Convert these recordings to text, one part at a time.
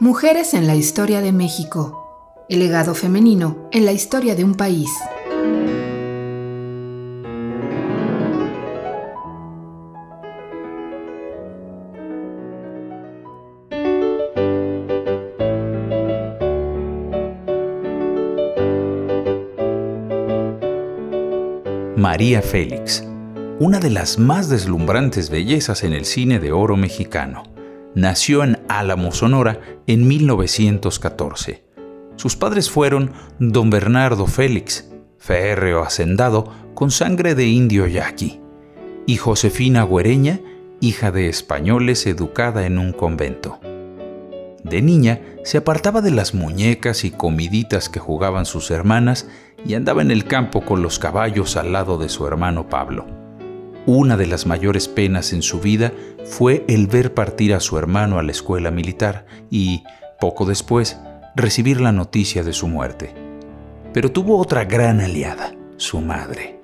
Mujeres en la historia de México. El legado femenino en la historia de un país. María Félix, una de las más deslumbrantes bellezas en el cine de oro mexicano. Nació en Álamo, Sonora, en 1914. Sus padres fueron don Bernardo Félix, férreo hacendado con sangre de indio yaqui, y Josefina Güereña, hija de españoles educada en un convento. De niña se apartaba de las muñecas y comiditas que jugaban sus hermanas y andaba en el campo con los caballos al lado de su hermano Pablo. Una de las mayores penas en su vida fue el ver partir a su hermano a la escuela militar y, poco después, recibir la noticia de su muerte. Pero tuvo otra gran aliada, su madre,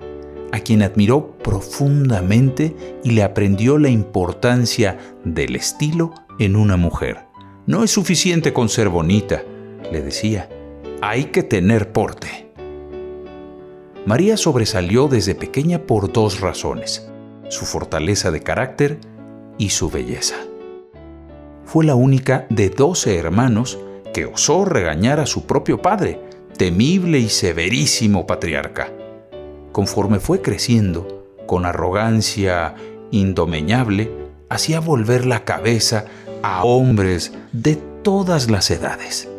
a quien admiró profundamente y le aprendió la importancia del estilo en una mujer. No es suficiente con ser bonita, le decía, hay que tener porte. María sobresalió desde pequeña por dos razones, su fortaleza de carácter y su belleza. Fue la única de doce hermanos que osó regañar a su propio padre, temible y severísimo patriarca. Conforme fue creciendo, con arrogancia indomeñable, hacía volver la cabeza a hombres de todas las edades.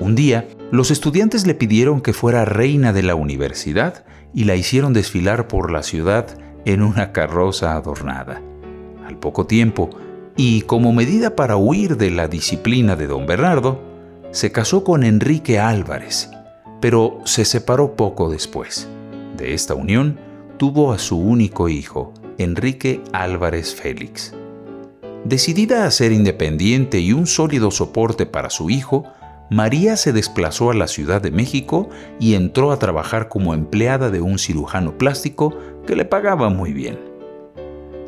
Un día, los estudiantes le pidieron que fuera reina de la universidad y la hicieron desfilar por la ciudad en una carroza adornada. Al poco tiempo, y como medida para huir de la disciplina de don Bernardo, se casó con Enrique Álvarez, pero se separó poco después. De esta unión tuvo a su único hijo, Enrique Álvarez Félix. Decidida a ser independiente y un sólido soporte para su hijo, María se desplazó a la Ciudad de México y entró a trabajar como empleada de un cirujano plástico que le pagaba muy bien.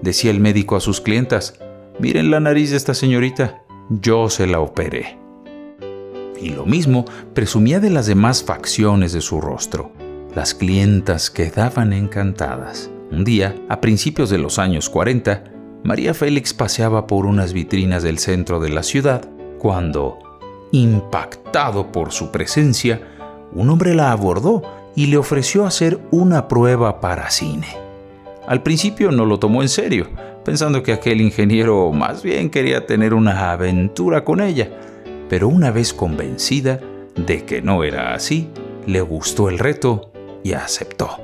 Decía el médico a sus clientas, miren la nariz de esta señorita, yo se la operé. Y lo mismo presumía de las demás facciones de su rostro. Las clientas quedaban encantadas. Un día, a principios de los años 40, María Félix paseaba por unas vitrinas del centro de la ciudad cuando, impactado por su presencia, un hombre la abordó y le ofreció hacer una prueba para cine. Al principio no lo tomó en serio, pensando que aquel ingeniero más bien quería tener una aventura con ella, pero una vez convencida de que no era así, le gustó el reto y aceptó.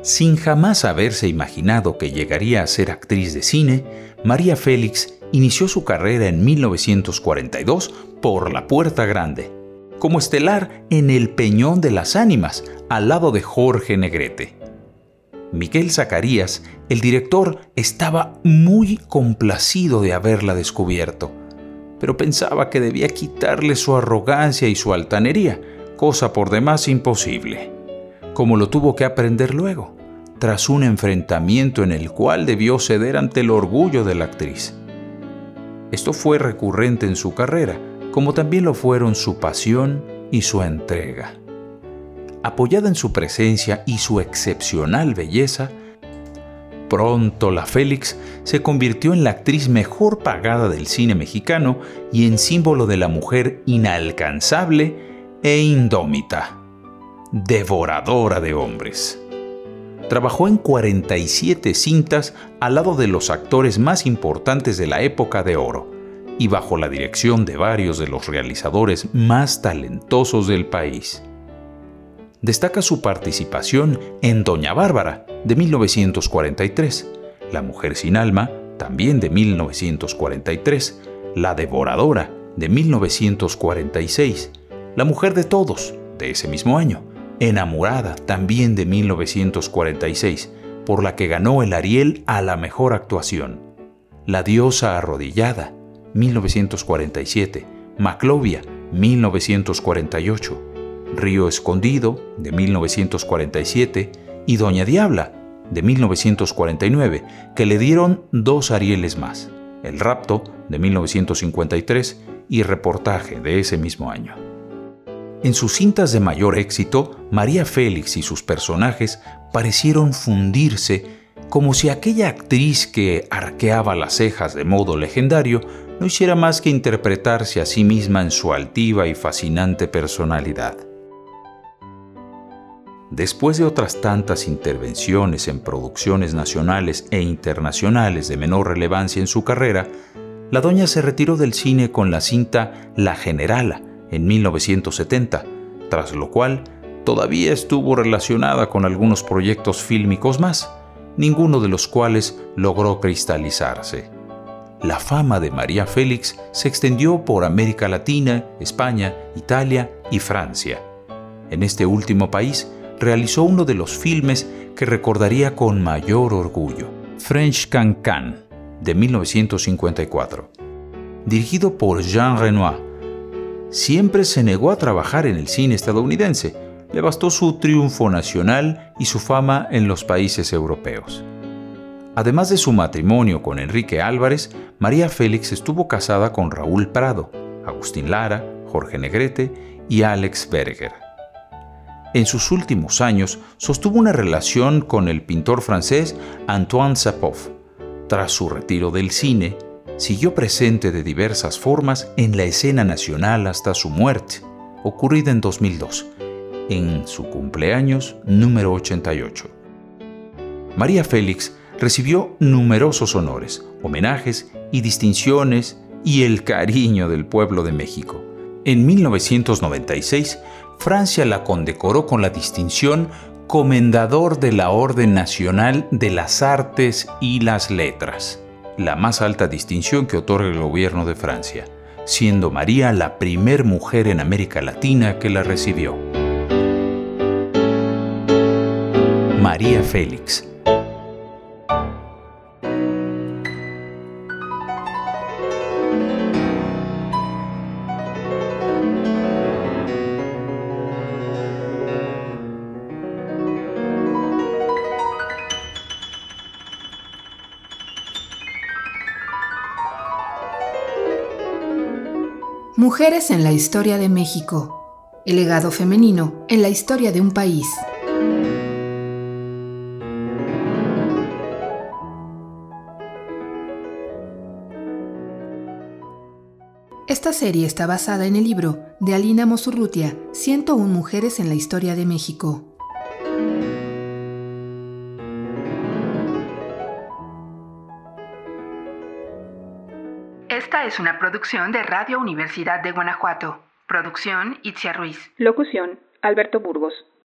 Sin jamás haberse imaginado que llegaría a ser actriz de cine, María Félix inició su carrera en 1942 por La Puerta Grande, como estelar en El Peñón de las Ánimas, al lado de Jorge Negrete. Miguel Zacarías, el director, estaba muy complacido de haberla descubierto, pero pensaba que debía quitarle su arrogancia y su altanería, cosa por demás imposible como lo tuvo que aprender luego, tras un enfrentamiento en el cual debió ceder ante el orgullo de la actriz. Esto fue recurrente en su carrera, como también lo fueron su pasión y su entrega. Apoyada en su presencia y su excepcional belleza, pronto la Félix se convirtió en la actriz mejor pagada del cine mexicano y en símbolo de la mujer inalcanzable e indómita devoradora de hombres. Trabajó en 47 cintas al lado de los actores más importantes de la época de oro y bajo la dirección de varios de los realizadores más talentosos del país. Destaca su participación en Doña Bárbara de 1943, La Mujer sin Alma también de 1943, La Devoradora de 1946, La Mujer de Todos de ese mismo año, Enamorada, también de 1946, por la que ganó el Ariel a la mejor actuación. La diosa arrodillada, 1947. Maclovia, 1948. Río Escondido, de 1947. Y Doña Diabla, de 1949, que le dieron dos Arieles más. El Rapto, de 1953, y reportaje de ese mismo año. En sus cintas de mayor éxito, María Félix y sus personajes parecieron fundirse como si aquella actriz que arqueaba las cejas de modo legendario no hiciera más que interpretarse a sí misma en su altiva y fascinante personalidad. Después de otras tantas intervenciones en producciones nacionales e internacionales de menor relevancia en su carrera, la doña se retiró del cine con la cinta La Generala, en 1970, tras lo cual todavía estuvo relacionada con algunos proyectos fílmicos más, ninguno de los cuales logró cristalizarse. La fama de María Félix se extendió por América Latina, España, Italia y Francia. En este último país realizó uno de los filmes que recordaría con mayor orgullo, French Cancan, de 1954. Dirigido por Jean Renoir, siempre se negó a trabajar en el cine estadounidense. Le bastó su triunfo nacional y su fama en los países europeos. Además de su matrimonio con Enrique Álvarez, María Félix estuvo casada con Raúl Prado, Agustín Lara, Jorge Negrete y Alex Berger. En sus últimos años sostuvo una relación con el pintor francés Antoine Sapov. Tras su retiro del cine, siguió presente de diversas formas en la escena nacional hasta su muerte, ocurrida en 2002, en su cumpleaños número 88. María Félix recibió numerosos honores, homenajes y distinciones y el cariño del pueblo de México. En 1996, Francia la condecoró con la distinción Comendador de la Orden Nacional de las Artes y las Letras la más alta distinción que otorga el gobierno de Francia, siendo María la primer mujer en América Latina que la recibió. María Félix Mujeres en la historia de México. El legado femenino en la historia de un país. Esta serie está basada en el libro de Alina Mosurrutia, 101 Mujeres en la Historia de México. Es una producción de Radio Universidad de Guanajuato. Producción Itzia Ruiz. Locución Alberto Burgos.